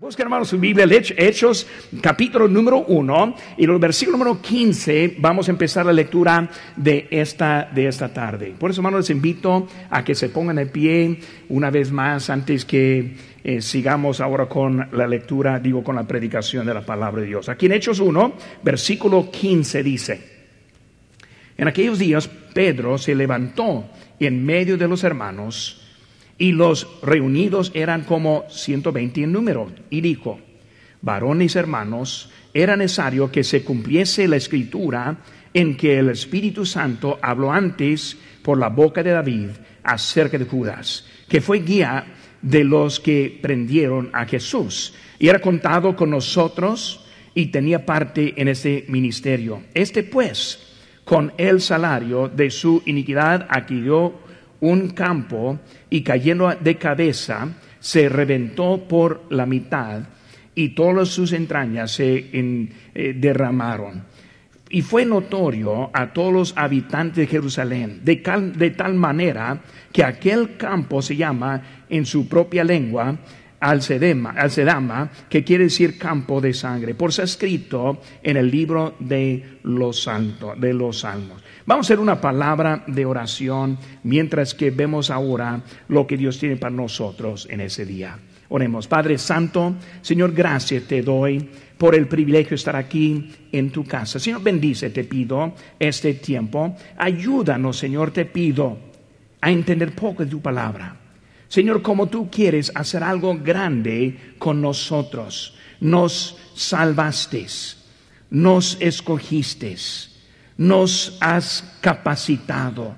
Busquen hermanos su Biblia, Hechos, capítulo número 1 y el versículo número 15 vamos a empezar la lectura de esta, de esta tarde. Por eso hermanos les invito a que se pongan de pie una vez más antes que eh, sigamos ahora con la lectura, digo con la predicación de la palabra de Dios. Aquí en Hechos 1, versículo 15 dice, en aquellos días Pedro se levantó en medio de los hermanos, y los reunidos eran como 120 en número. Y dijo, varones hermanos, era necesario que se cumpliese la escritura en que el Espíritu Santo habló antes por la boca de David acerca de Judas, que fue guía de los que prendieron a Jesús y era contado con nosotros y tenía parte en este ministerio. Este pues, con el salario de su iniquidad adquirió un campo y cayendo de cabeza se reventó por la mitad y todas sus entrañas se eh, derramaron. Y fue notorio a todos los habitantes de Jerusalén, de, de tal manera que aquel campo se llama en su propia lengua Alcedama, Alcedama, que quiere decir campo de sangre, por ser escrito en el libro de los, santos, de los salmos. Vamos a hacer una palabra de oración mientras que vemos ahora lo que Dios tiene para nosotros en ese día. Oremos, Padre Santo, Señor, gracias te doy por el privilegio de estar aquí en tu casa. Señor, bendice, te pido, este tiempo. Ayúdanos, Señor, te pido a entender poco de tu palabra. Señor, como tú quieres hacer algo grande con nosotros, nos salvaste, nos escogiste nos has capacitado.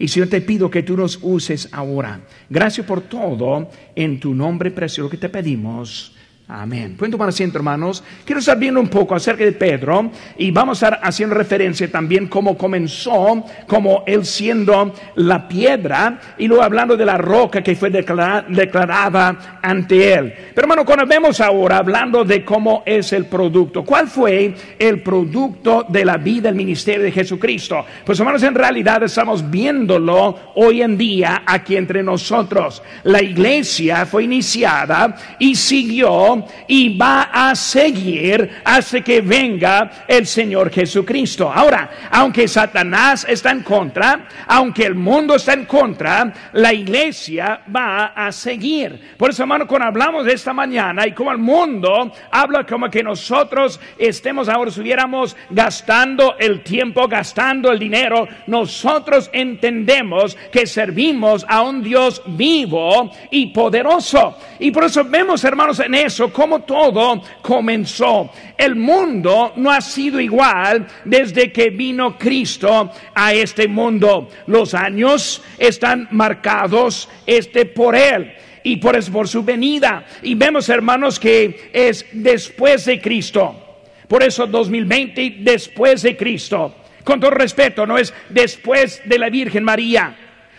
Y Señor, te pido que tú nos uses ahora. Gracias por todo. En tu nombre precioso que te pedimos. Amén. Pueden tomar asiento, hermanos. Quiero estar viendo un poco acerca de Pedro y vamos a estar haciendo referencia también cómo comenzó, como él siendo la piedra y luego hablando de la roca que fue declarada, ante él. Pero hermano, cuando vemos ahora hablando de cómo es el producto, ¿cuál fue el producto de la vida del ministerio de Jesucristo? Pues hermanos, en realidad estamos viéndolo hoy en día aquí entre nosotros. La iglesia fue iniciada y siguió y va a seguir hasta que venga el Señor Jesucristo. Ahora, aunque Satanás está en contra, aunque el mundo está en contra, la iglesia va a seguir. Por eso, hermano, cuando hablamos de esta mañana y como el mundo habla como que nosotros estemos ahora, estuviéramos gastando el tiempo, gastando el dinero, nosotros entendemos que servimos a un Dios vivo y poderoso. Y por eso vemos, hermanos, en eso como todo comenzó. El mundo no ha sido igual desde que vino Cristo a este mundo. Los años están marcados este por él y por, por su venida. Y vemos, hermanos, que es después de Cristo. Por eso 2020 después de Cristo. Con todo respeto, no es después de la Virgen María.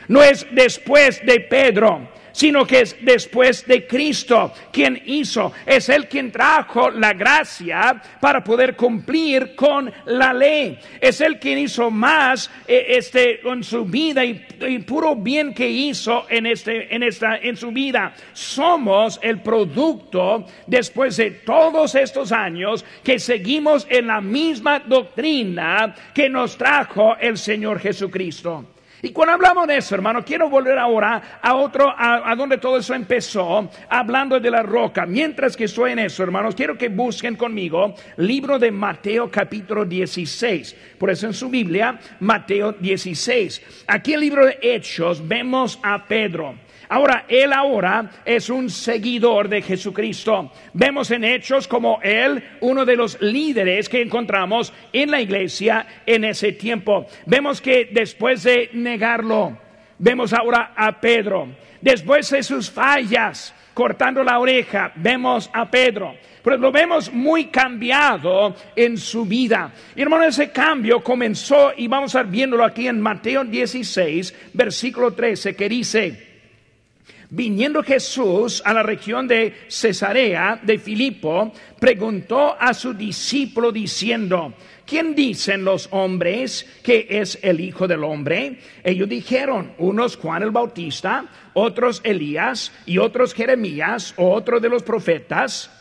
No es después de Pedro sino que es después de Cristo quien hizo, es Él quien trajo la gracia para poder cumplir con la ley. Es Él quien hizo más eh, este, en su vida y, puro bien que hizo en, este, en, esta, en su vida. Somos el producto después de todos estos años que seguimos en la misma doctrina que nos trajo el Señor Jesucristo. Y cuando hablamos de eso, hermano, quiero volver ahora a otro, a, donde todo eso empezó, hablando de la roca. Mientras que estoy en eso, hermanos, quiero que busquen conmigo libro de Mateo capítulo 16. Por eso en su Biblia, Mateo 16. Aquí en el libro de Hechos vemos a Pedro. Ahora, él ahora es un seguidor de Jesucristo. Vemos en Hechos como él, uno de los líderes que encontramos en la iglesia en ese tiempo. Vemos que después de negarlo, vemos ahora a Pedro. Después de sus fallas, cortando la oreja, vemos a Pedro. Pero lo vemos muy cambiado en su vida. Y hermano, ese cambio comenzó, y vamos a viéndolo aquí en Mateo 16, versículo 13, que dice, Viniendo Jesús a la región de Cesarea de Filipo, preguntó a su discípulo diciendo, ¿quién dicen los hombres que es el Hijo del Hombre? Ellos dijeron, unos Juan el Bautista, otros Elías y otros Jeremías o otro de los profetas.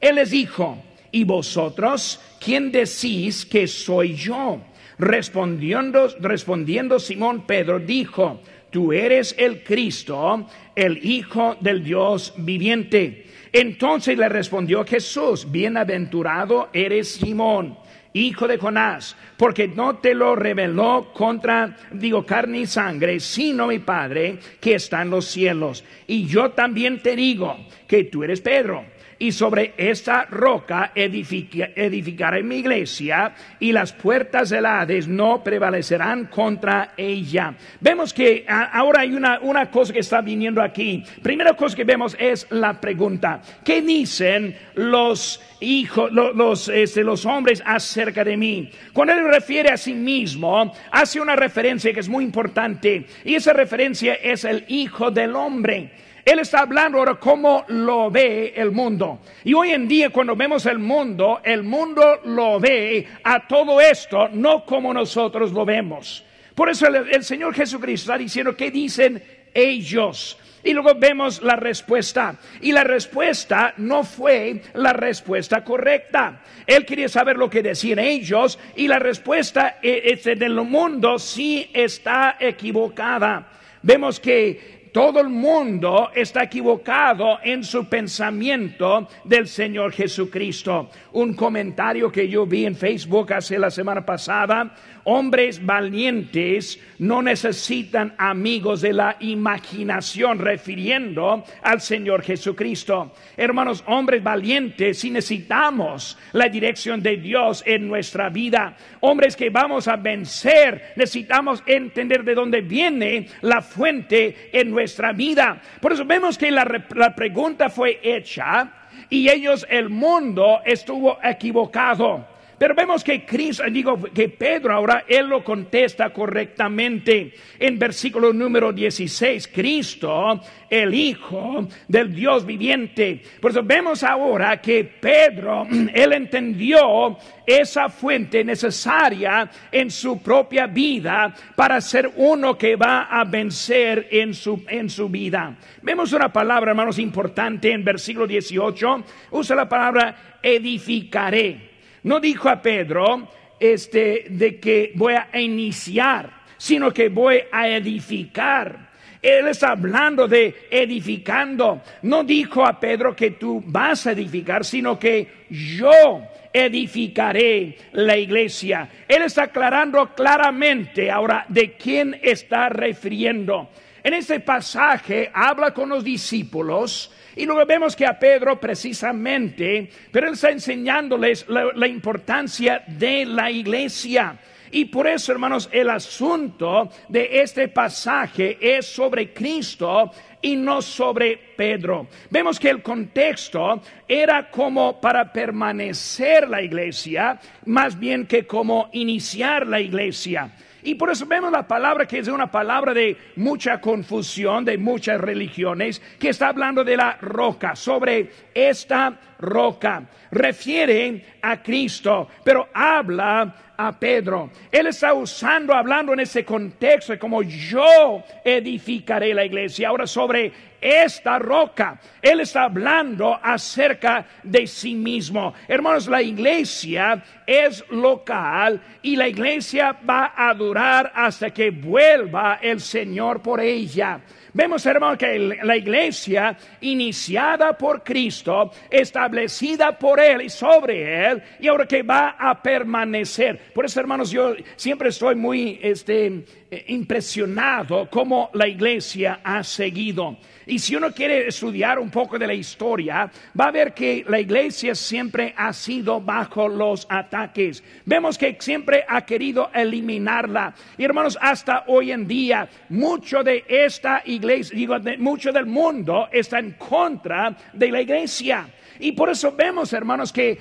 Él les dijo, ¿y vosotros quién decís que soy yo? Respondiendo, respondiendo Simón Pedro dijo, tú eres el Cristo, el Hijo del Dios viviente. Entonces le respondió Jesús, bienaventurado eres Simón, hijo de Jonás, porque no te lo reveló contra, digo, carne y sangre, sino mi Padre que está en los cielos. Y yo también te digo que tú eres Pedro y sobre esta roca edificaré mi iglesia y las puertas del Hades no prevalecerán contra ella. Vemos que ahora hay una, una cosa que está viniendo aquí. Primera cosa que vemos es la pregunta. ¿Qué dicen los hijos, los, este, los hombres acerca de mí? Cuando él refiere a sí mismo, hace una referencia que es muy importante y esa referencia es el hijo del hombre. Él está hablando ahora cómo lo ve el mundo. Y hoy en día cuando vemos el mundo, el mundo lo ve a todo esto, no como nosotros lo vemos. Por eso el, Señor Jesucristo está diciendo, ¿qué dicen ellos? Y luego vemos la respuesta. Y la respuesta no fue la respuesta correcta. Él quería saber lo que decían ellos y la respuesta eh, del mundo sí está equivocada. Vemos que todo el mundo está equivocado en su pensamiento del Señor Jesucristo. Un comentario que yo vi en Facebook hace la semana pasada Hombres valientes no necesitan amigos de la imaginación, refiriendo al Señor Jesucristo. Hermanos, hombres valientes, si necesitamos la dirección de Dios en nuestra vida, hombres que vamos a vencer, necesitamos entender de dónde viene la fuente en nuestra vida. Por eso vemos que la, la pregunta fue hecha y ellos, el mundo, estuvo equivocado. Pero vemos que Cristo, digo que Pedro ahora, él lo contesta correctamente en versículo número 16. Cristo, el Hijo del Dios viviente. Por eso vemos ahora que Pedro, él entendió esa fuente necesaria en su propia vida para ser uno que va a vencer en su, en su vida. Vemos una palabra, hermanos, importante en versículo 18. Usa la palabra edificaré. No dijo a Pedro este, de que voy a iniciar, sino que voy a edificar. Él está hablando de edificando. No dijo a Pedro que tú vas a edificar, sino que yo edificaré la iglesia. Él está aclarando claramente ahora de quién está refiriendo. En este pasaje habla con los discípulos y luego vemos que a Pedro precisamente, pero él está enseñándoles la, importancia de la iglesia. Y por eso, hermanos, el asunto de este pasaje es sobre Cristo y no sobre Pedro. Vemos que el contexto era como para permanecer la iglesia, más bien que como iniciar la iglesia. Y por eso vemos la palabra que es una palabra de mucha confusión, de muchas religiones, que está hablando de la roca, sobre esta roca. Refiere a Cristo, pero habla a Pedro. Él está usando, hablando en ese contexto, como yo edificaré la iglesia. Ahora sobre esta roca. Él está hablando acerca de sí mismo. Hermanos, la iglesia es local y la iglesia va a durar hasta que vuelva el Señor por ella. Vemos, hermano, que la iglesia iniciada por Cristo, establecida por Él y sobre Él, y ahora que va a permanecer. Por eso, hermanos, yo siempre estoy muy este, impresionado cómo la iglesia ha seguido. Y si uno quiere estudiar un poco de la historia, va a ver que la iglesia siempre ha sido bajo los ataques. Vemos que siempre ha querido eliminarla. Y hermanos, hasta hoy en día, mucho de esta iglesia, digo, mucho del mundo está en contra de la iglesia. Y por eso vemos, hermanos, que,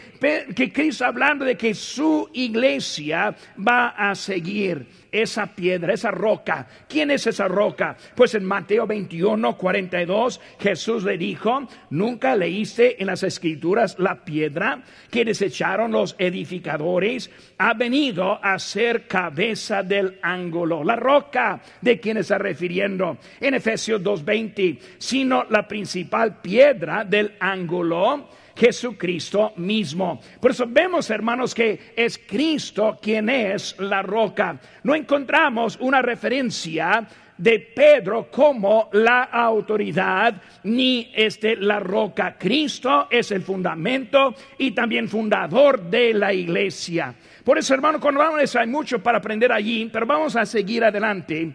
que Cristo hablando de que su iglesia va a seguir esa piedra, esa roca. ¿Quién es esa roca? Pues en Mateo 21, 42, Jesús le dijo, ¿nunca leíste en las escrituras la piedra que desecharon los edificadores? Ha venido a ser cabeza del ángulo. La roca de quien está refiriendo en Efesios 2.20, sino la principal piedra del ángulo Jesucristo mismo. Por eso vemos, hermanos, que es Cristo quien es la roca. No encontramos una referencia de Pedro como la autoridad ni este la roca. Cristo es el fundamento y también fundador de la iglesia. Por eso, hermano, cuando vamos hay mucho para aprender allí, pero vamos a seguir adelante.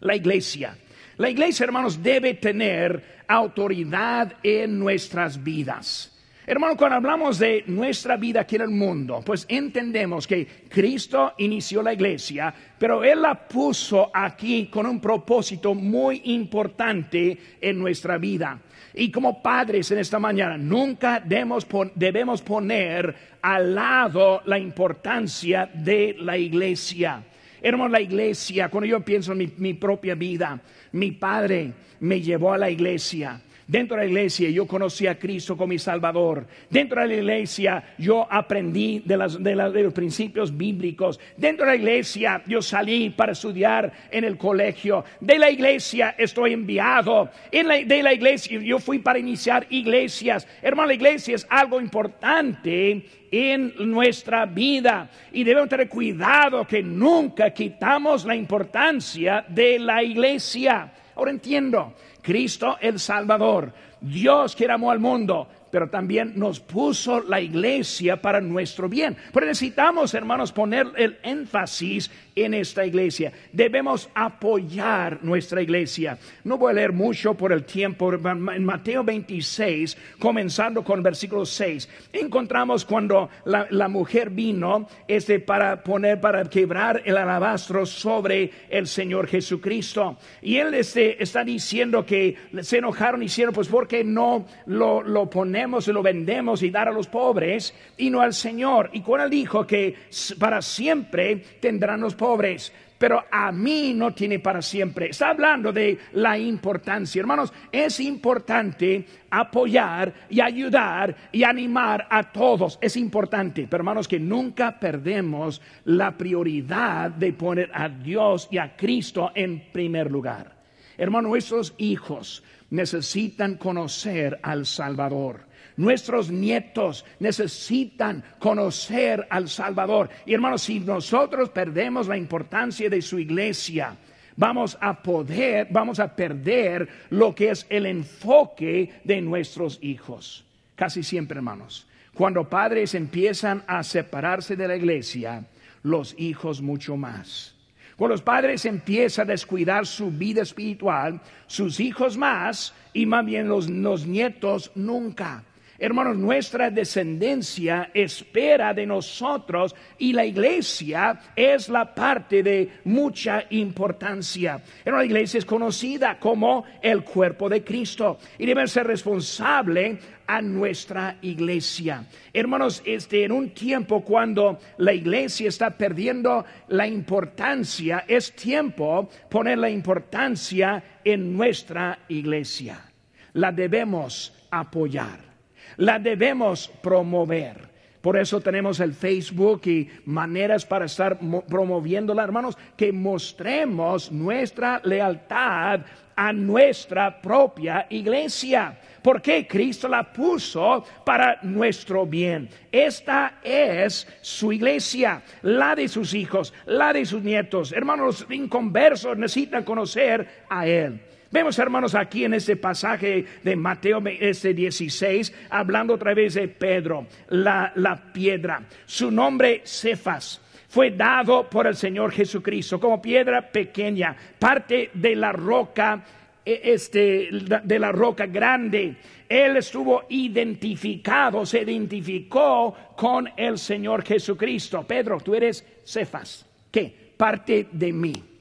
La iglesia. La iglesia, hermanos, debe tener autoridad en nuestras vidas. Hermano, cuando hablamos de nuestra vida aquí en el mundo, pues entendemos que Cristo inició la iglesia, pero Él la puso aquí con un propósito muy importante en nuestra vida. Y como padres en esta mañana, nunca debemos, poner al lado la importancia de la iglesia. Hermano, la iglesia, cuando yo pienso en mi propia vida, mi padre me llevó a la iglesia. Dentro de la iglesia yo conocí a Cristo como mi Salvador. Dentro de la iglesia yo aprendí de, los principios bíblicos. Dentro de la iglesia yo salí para estudiar en el colegio. De la iglesia estoy enviado. de la iglesia yo fui para iniciar iglesias. Hermano, la iglesia es algo importante en nuestra vida y debemos tener cuidado que nunca quitamos la importancia de la iglesia. Ahora entiendo, Cristo el Salvador, Dios que amó al mundo, pero también nos puso la iglesia para nuestro bien. Pero necesitamos, hermanos, poner el énfasis en esta iglesia. Debemos apoyar nuestra iglesia. No voy a leer mucho por el tiempo. En Mateo 26, comenzando con versículo 6, encontramos cuando la, mujer vino este, para poner, para quebrar el alabastro sobre el Señor Jesucristo. Y él este, está diciendo que se enojaron y hicieron, pues, porque no lo, lo ponemos y lo vendemos y dar a los pobres y no al Señor? Y cuando él dijo que para siempre tendrán los pobres, pero a mí no tiene para siempre. Está hablando de la importancia. Hermanos, es importante apoyar y ayudar y animar a todos. Es importante, pero hermanos, que nunca perdemos la prioridad de poner a Dios y a Cristo en primer lugar. Hermanos, nuestros hijos necesitan conocer al Salvador. Nuestros nietos necesitan conocer al Salvador. Y hermanos, si nosotros perdemos la importancia de su iglesia, vamos a poder, vamos a perder lo que es el enfoque de nuestros hijos. Casi siempre, hermanos, cuando padres empiezan a separarse de la iglesia, los hijos mucho más. Cuando los padres empiezan a descuidar su vida espiritual, sus hijos más y más bien los, los nietos nunca. Hermanos, nuestra descendencia espera de nosotros y la iglesia es la parte de mucha importancia. la iglesia es conocida como el cuerpo de Cristo y debe ser responsable a nuestra iglesia. Hermanos, este, en un tiempo cuando la iglesia está perdiendo la importancia, es tiempo poner la importancia en nuestra iglesia. La debemos apoyar la debemos promover. Por eso tenemos el Facebook y maneras para estar promoviéndola, hermanos, que mostremos nuestra lealtad a nuestra propia iglesia. Porque Cristo la puso para nuestro bien. Esta es su iglesia, la de sus hijos, la de sus nietos. Hermanos, los inconversos necesitan conocer a Él. Vemos, hermanos, aquí en este pasaje de Mateo este 16, hablando otra vez de Pedro, la, la piedra. Su nombre, Cefas fue dado por el Señor Jesucristo como piedra pequeña, parte de la roca, e, este, de la roca grande. Él estuvo identificado, se identificó con el Señor Jesucristo. Pedro, tú eres Cefas. ¿Qué? Parte de mí.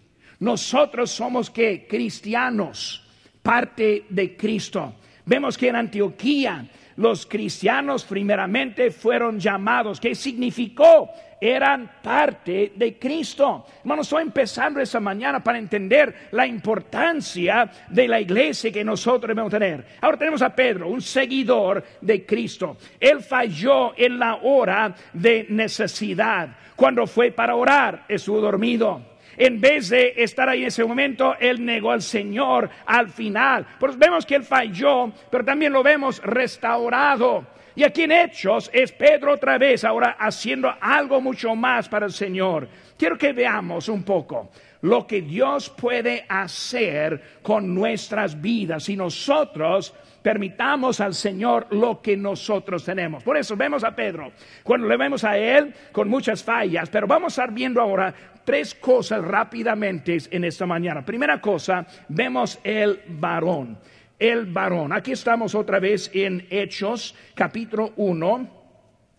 Nosotros somos que cristianos, parte de Cristo. Vemos que en Antioquía los cristianos primeramente fueron llamados. ¿Qué significó? Eran parte de Cristo. Hermanos, estoy empezando esa mañana para entender la importancia de la iglesia que nosotros debemos tener. Ahora tenemos a Pedro, un seguidor de Cristo. Él falló en la hora de necesidad. Cuando fue para orar, estuvo dormido en vez de estar ahí en ese momento, él negó al Señor al final. Pues vemos que él falló, pero también lo vemos restaurado. Y aquí en Hechos es Pedro otra vez, ahora haciendo algo mucho más para el Señor. Quiero que veamos un poco lo que Dios puede hacer con nuestras vidas si nosotros permitamos al Señor lo que nosotros tenemos. Por eso vemos a Pedro, cuando le vemos a él con muchas fallas, pero vamos a estar viendo ahora tres cosas rápidamente en esta mañana. Primera cosa, vemos el varón. El varón. Aquí estamos otra vez en Hechos, capítulo 1.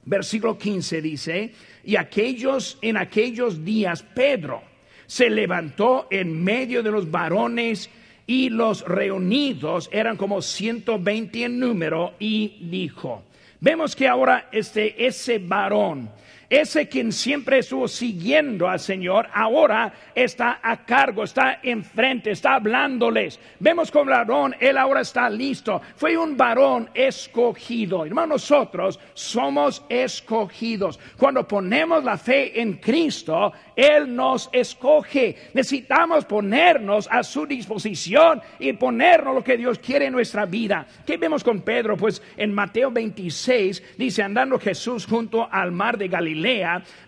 Versículo 15 dice, y aquellos, en aquellos días Pedro se levantó en medio de los varones y los reunidos eran como 120 en número y dijo, vemos que ahora este, ese varón ese quien siempre estuvo siguiendo al Señor, ahora está a cargo, está enfrente, está hablándoles. Vemos con varón, él ahora está listo. Fue un varón escogido. Hermanos, nosotros somos escogidos. Cuando ponemos la fe en Cristo, Él nos escoge. Necesitamos ponernos a su disposición y ponernos lo que Dios quiere en nuestra vida. ¿Qué vemos con Pedro? Pues en Mateo 26 dice, andando Jesús junto al mar de Galilea,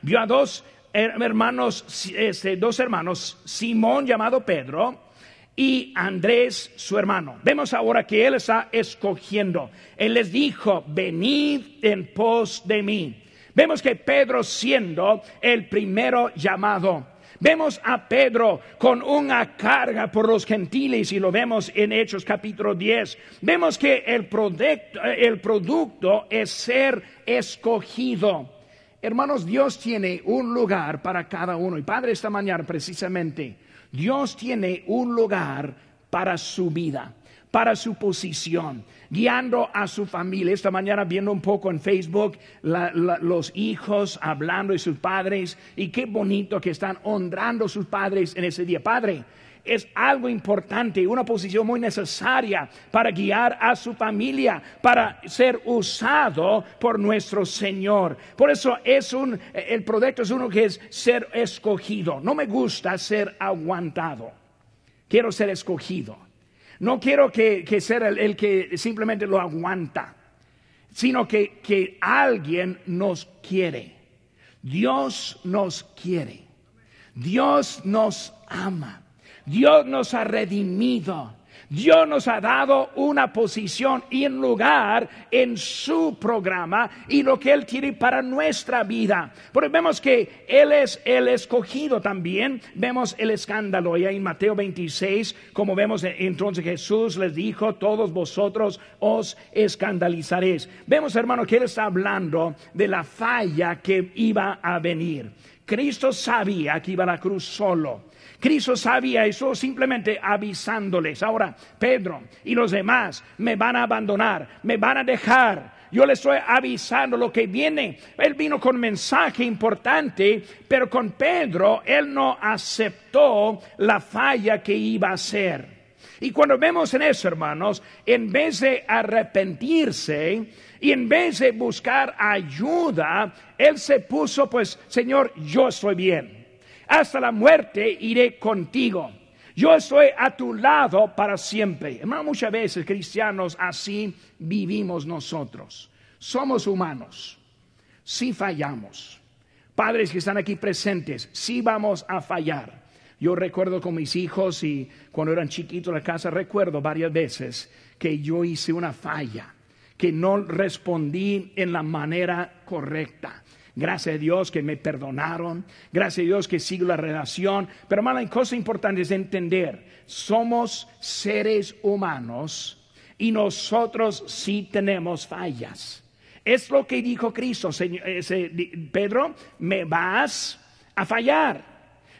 vio a dos hermanos, este, dos hermanos, Simón llamado Pedro y Andrés su hermano. Vemos ahora que él está escogiendo. Él les dijo, venid en pos de mí. Vemos que Pedro siendo el primero llamado. Vemos a Pedro con una carga por los gentiles y lo vemos en Hechos capítulo 10. Vemos que el producto, el producto es ser escogido. Hermanos, Dios tiene un lugar para cada uno. Y Padre, esta mañana precisamente, Dios tiene un lugar para su vida, para su posición, guiando a su familia. Esta mañana viendo un poco en Facebook los hijos hablando de sus padres y qué bonito que están honrando a sus padres en ese día. Padre, es algo importante, una posición muy necesaria para guiar a su familia, para ser usado por nuestro Señor. Por eso es un, el proyecto es uno que es ser escogido. No me gusta ser aguantado. Quiero ser escogido. No quiero que, que ser el, que simplemente lo aguanta, sino que, que alguien nos quiere. Dios nos quiere. Dios nos ama. Dios nos ha redimido. Dios nos ha dado una posición y un lugar en su programa y lo que Él tiene para nuestra vida. Porque vemos que Él es el escogido también. Vemos el escándalo ya en Mateo 26, como vemos entonces Jesús les dijo, todos vosotros os escandalizaréis. Vemos hermano que Él está hablando de la falla que iba a venir. Cristo sabía que iba a la cruz solo. Cristo sabía eso simplemente avisándoles. Ahora, Pedro y los demás me van a abandonar, me van a dejar. Yo les estoy avisando lo que viene. Él vino con mensaje importante, pero con Pedro él no aceptó la falla que iba a ser. Y cuando vemos en eso, hermanos, en vez de arrepentirse y en vez de buscar ayuda, él se puso, pues, Señor, yo estoy bien hasta la muerte iré contigo. Yo estoy a tu lado para siempre. Hermano, muchas veces cristianos así vivimos nosotros. Somos humanos. Si fallamos. Padres que están aquí presentes, si vamos a fallar. Yo recuerdo con mis hijos y cuando eran chiquitos en la casa, recuerdo varias veces que yo hice una falla, que no respondí en la manera correcta. Gracias a Dios que me perdonaron. Gracias a Dios que sigo la relación. Pero hermano, la cosa importante es entender, somos seres humanos y nosotros sí tenemos fallas. Es lo que dijo Cristo, Pedro, me vas a fallar.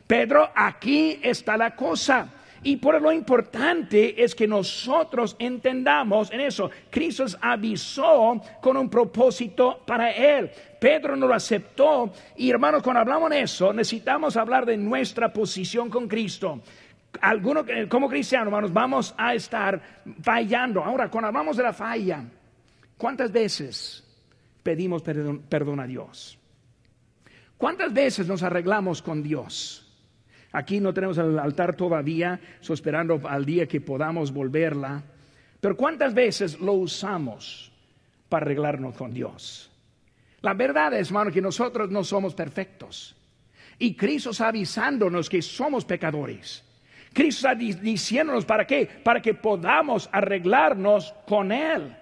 Pedro, aquí está la cosa. Y por lo importante es que nosotros entendamos en eso. Cristo avisó con un propósito para él. Pedro no lo aceptó. Y hermanos, cuando hablamos de eso, necesitamos hablar de nuestra posición con Cristo. Algunos, como cristianos, hermanos, vamos a estar fallando. Ahora, cuando hablamos de la falla, ¿cuántas veces pedimos perdón, perdón a Dios? ¿Cuántas veces nos arreglamos con Dios? Aquí no tenemos el altar todavía, esperando al día que podamos volverla. Pero ¿cuántas veces lo usamos para arreglarnos con Dios. La verdad es, hermano, que nosotros no somos perfectos. Y Cristo está avisándonos que somos pecadores. Cristo está diciéndonos para qué? Para que podamos arreglarnos con Él.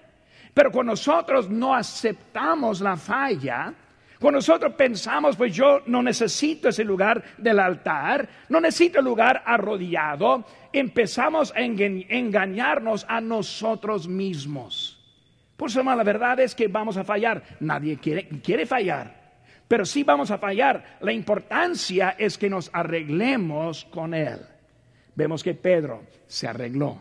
Pero cuando nosotros no aceptamos la falla, cuando nosotros pensamos, pues yo no necesito ese lugar del altar, no necesito el lugar arrodillado, empezamos a engañarnos a nosotros mismos. Por eso, la verdad es que vamos a fallar. Nadie quiere, quiere fallar, pero sí vamos a fallar. La importancia es que nos arreglemos con Él. Vemos que Pedro se arregló.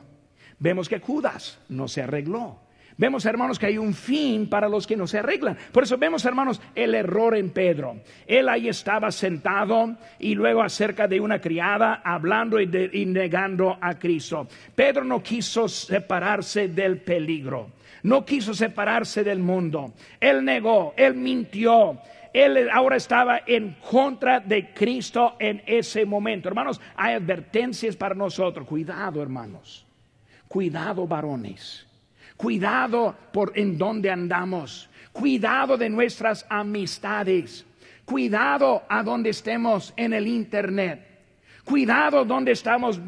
Vemos que Judas no se arregló. Vemos, hermanos, que hay un fin para los que no se arreglan. Por eso vemos, hermanos, el error en Pedro. Él ahí estaba sentado y luego acerca de una criada hablando y, y negando a Cristo. Pedro no quiso separarse del peligro. No quiso separarse del mundo. Él negó, él mintió él ahora estaba en contra de Cristo en ese momento. Hermanos, hay advertencias para nosotros. Cuidado, hermanos. Cuidado, varones. Cuidado por en dónde andamos. Cuidado de nuestras amistades. Cuidado a donde estemos en el Internet. Cuidado donde estamos,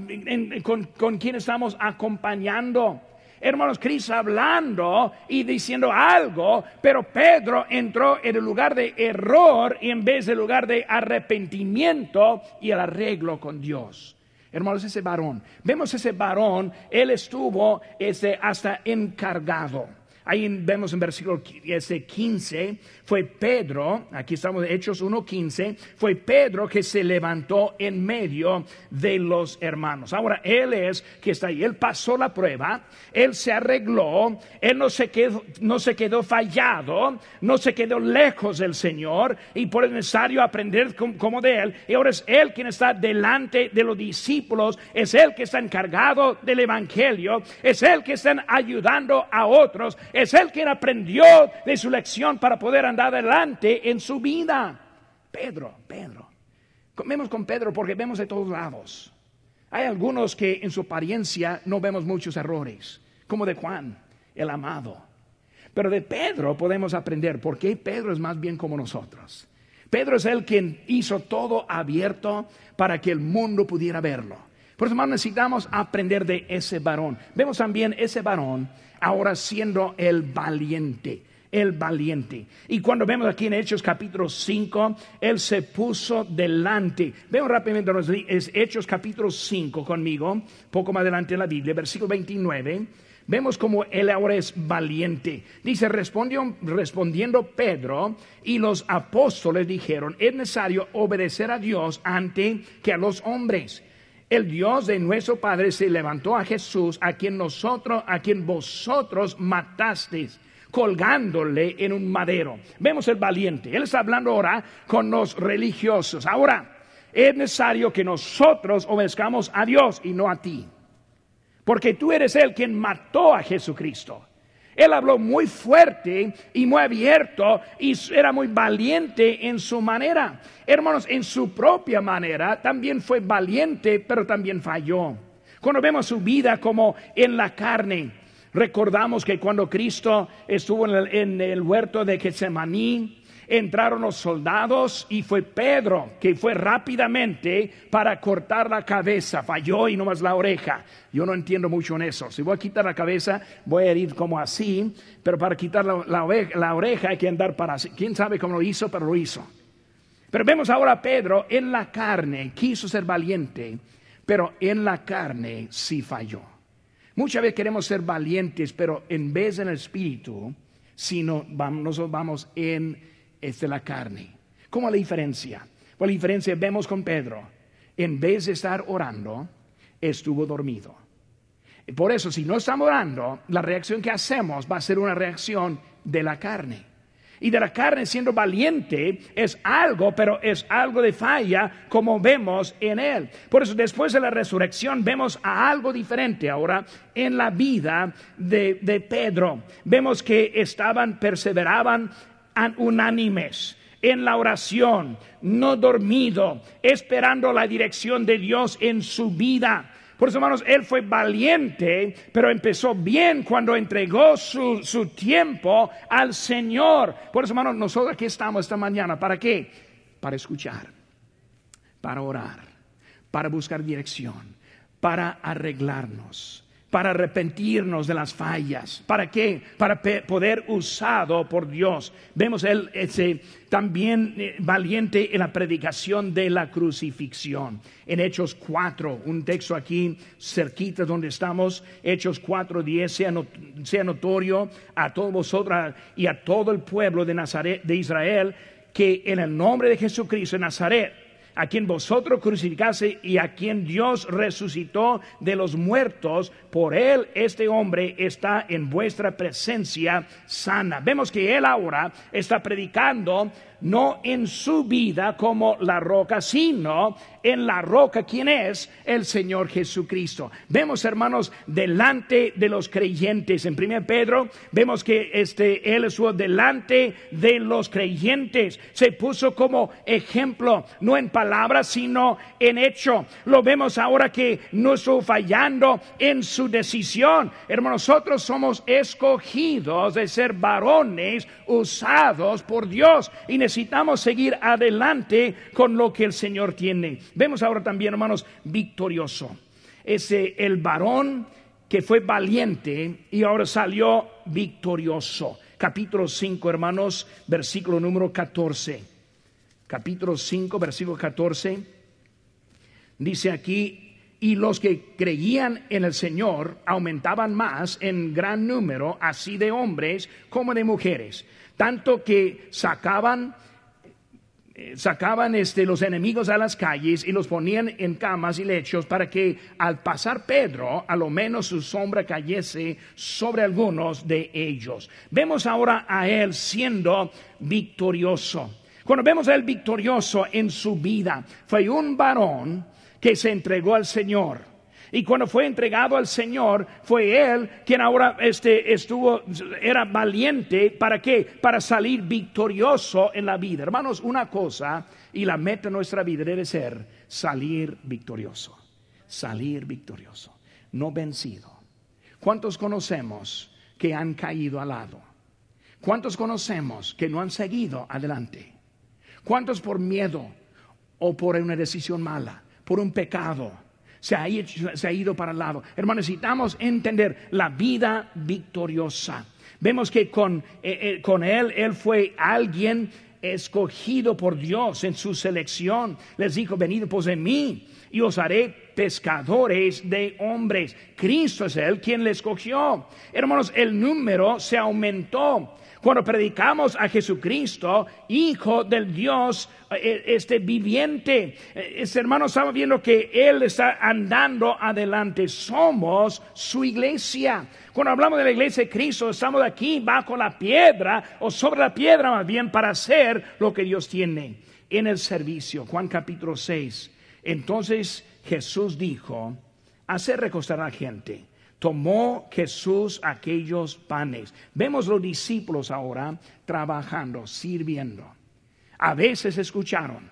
con, con quién estamos acompañando hermanos, Cristo hablando y diciendo algo, pero Pedro entró en el lugar de error y en vez del lugar de arrepentimiento y el arreglo con Dios. Hermanos, ese varón, vemos ese varón, él estuvo ese, hasta encargado Ahí vemos en versículo 15, fue Pedro, aquí estamos en Hechos 1.15, fue Pedro que se levantó en medio de los hermanos. Ahora, él es que está ahí, él pasó la prueba, él se arregló, él no se quedó, no se quedó fallado, no se quedó lejos del Señor y por el necesario aprender como de él. Y ahora es él quien está delante de los discípulos, es él que está encargado del Evangelio, es él que está ayudando a otros es Él quien aprendió de su lección para poder andar adelante en su vida. Pedro, Pedro. Vemos con Pedro porque vemos de todos lados. Hay algunos que en su apariencia no vemos muchos errores, como de Juan, el amado. Pero de Pedro podemos aprender porque Pedro es más bien como nosotros. Pedro es el quien hizo todo abierto para que el mundo pudiera verlo. Por eso, necesitamos aprender de ese varón. Vemos también ese varón ahora siendo el valiente el valiente. Y cuando vemos aquí en Hechos capítulo 5, Él se puso delante. Veo rápidamente es Hechos capítulo 5 conmigo, poco más adelante en la Biblia, versículo 29. Vemos como Él ahora es valiente. Dice, respondió, respondiendo Pedro y los apóstoles dijeron, es necesario obedecer a Dios ante que a los hombres el Dios de nuestro Padre se levantó a Jesús, a quien nosotros, a quien vosotros matasteis colgándole en un madero. Vemos el valiente. Él está hablando ahora con los religiosos. Ahora, es necesario que nosotros obedezcamos a Dios y no a ti. Porque tú eres el quien mató a Jesucristo. Él habló muy fuerte y muy abierto y era muy valiente en su manera. Hermanos, en su propia manera también fue valiente, pero también falló. Cuando vemos su vida como en la carne, recordamos que cuando Cristo estuvo en el, huerto de Getsemaní, entraron los soldados y fue Pedro que fue rápidamente para cortar la cabeza, falló y no más la oreja. Yo no entiendo mucho en eso. Si voy a quitar la cabeza, voy a ir como así, pero para quitar la, oreja, hay que andar para así. ¿Quién sabe cómo lo hizo? Pero lo hizo. Pero vemos ahora a Pedro en la carne, quiso ser valiente, pero en la carne sí falló. Muchas veces queremos ser valientes, pero en vez en el espíritu, sino vamos, nosotros vamos en es de la carne. ¿Cómo la diferencia? Pues la diferencia vemos con Pedro. En vez de estar orando, estuvo dormido. Por eso, si no estamos orando, la reacción que hacemos va a ser una reacción de la carne. Y de la carne siendo valiente es algo, pero es algo de falla como vemos en él. Por eso después de la resurrección vemos a algo diferente ahora en la vida de, de Pedro. Vemos que estaban, perseveraban unánimes en la oración, no dormido, esperando la dirección de Dios en su vida. Por eso, hermanos, él fue valiente, pero empezó bien cuando entregó su, su tiempo al Señor. Por eso, hermanos, nosotros aquí estamos esta mañana. ¿Para qué? Para escuchar, para orar, para buscar dirección, para arreglarnos para arrepentirnos de las fallas. ¿Para qué? Para poder usado por Dios. Vemos él ese, también eh, valiente en la predicación de la crucifixión. En Hechos 4, un texto aquí cerquita donde estamos, Hechos 4, 10, sea, sea notorio a todos vosotros y a todo el pueblo de, Nazaret, de Israel que en el nombre de Jesucristo de Nazaret, a quien vosotros crucificase y a quien Dios resucitó de los muertos, por él este hombre está en vuestra presencia sana. Vemos que él ahora está predicando no en su vida como la roca, sino en la roca, quien es el Señor Jesucristo. Vemos, hermanos, delante de los creyentes. En 1 Pedro vemos que este, Él estuvo delante de los creyentes. Se puso como ejemplo, no en palabras, sino en hecho. Lo vemos ahora que no estuvo fallando en su decisión. Hermanos, nosotros somos escogidos de ser varones usados por Dios y seguir adelante con lo que el Señor tiene. Vemos ahora también, hermanos, victorioso. Ese el varón que fue valiente y ahora salió victorioso. Capítulo 5, hermanos, versículo número 14. Capítulo 5, versículo 14. Dice aquí, y los que creían en el Señor aumentaban más en gran número, así de hombres como de mujeres, tanto que sacaban eh, sacaban este, los enemigos a las calles y los ponían en camas y lechos para que al pasar Pedro, a lo menos su sombra cayese sobre algunos de ellos. Vemos ahora a él siendo victorioso. Cuando vemos a él victorioso en su vida, fue un varón que se entregó al Señor y cuando fue entregado al Señor, fue él quien ahora este, estuvo, era valiente. ¿Para qué? Para salir victorioso en la vida. Hermanos, una cosa y la meta de nuestra vida debe ser salir victorioso. Salir victorioso, no vencido. ¿Cuántos conocemos que han caído al lado? ¿Cuántos conocemos que no han seguido adelante? ¿Cuántos por miedo o por una decisión mala, por un pecado, se ha, ido para el lado. Hermanos, necesitamos entender la vida victoriosa. Vemos que con, eh, eh, con él, él fue alguien escogido por Dios en su selección. Les dijo, venid pues de mí y os haré pescadores de hombres. Cristo es el quien le escogió. Hermanos, el número se aumentó. Cuando predicamos a Jesucristo, Hijo del Dios, eh, este viviente, eh, este hermano estaba viendo que Él está andando adelante. Somos su iglesia. Cuando hablamos de la iglesia de Cristo, estamos aquí bajo la piedra o sobre la piedra más bien para hacer lo que Dios tiene en el servicio. Juan capítulo 6. Entonces Jesús dijo, hacer recostar a la gente tomó Jesús aquellos panes. Vemos los discípulos ahora trabajando, sirviendo. A veces escucharon,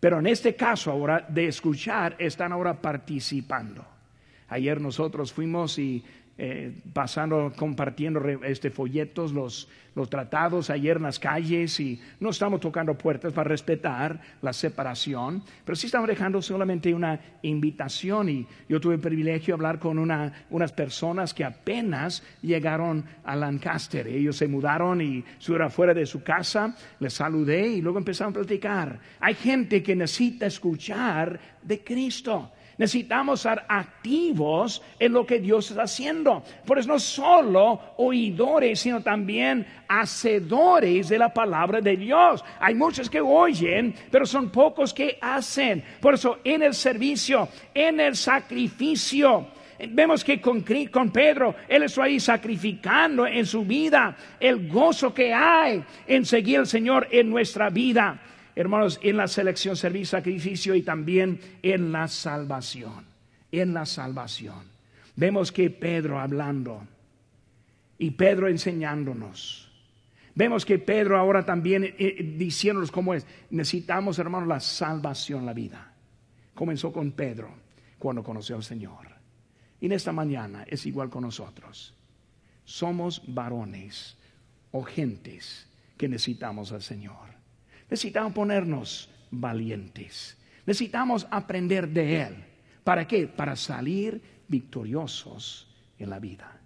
pero en este caso ahora de escuchar están ahora participando. Ayer nosotros fuimos y eh, pasando, compartiendo este, folletos, los, los tratados ayer en las calles y no estamos tocando puertas para respetar la separación, pero sí estamos dejando solamente una invitación y yo tuve el privilegio de hablar con una, unas personas que apenas llegaron a Lancaster. Ellos se mudaron y estuvieron fuera de su casa, les saludé y luego empezaron a platicar. Hay gente que necesita escuchar de Cristo. Necesitamos estar activos en lo que Dios está haciendo. Por eso no solo oidores, sino también hacedores de la palabra de Dios. Hay muchos que oyen, pero son pocos que hacen. Por eso en el servicio, en el sacrificio, Vemos que con, con, Pedro, él está ahí sacrificando en su vida el gozo que hay en seguir al Señor en nuestra vida hermanos, en la selección, servicio, sacrificio y también en la salvación. En la salvación. Vemos que Pedro hablando y Pedro enseñándonos. Vemos que Pedro ahora también eh, eh, diciéndonos cómo es. Necesitamos, hermanos, la salvación, la vida. Comenzó con Pedro. cuando conoció al Señor. Y en esta mañana es igual con nosotros. Somos varones o gentes que necesitamos al Señor. Necesitamos ponernos valientes. Necesitamos aprender de Él. ¿Para qué? Para salir victoriosos en la vida.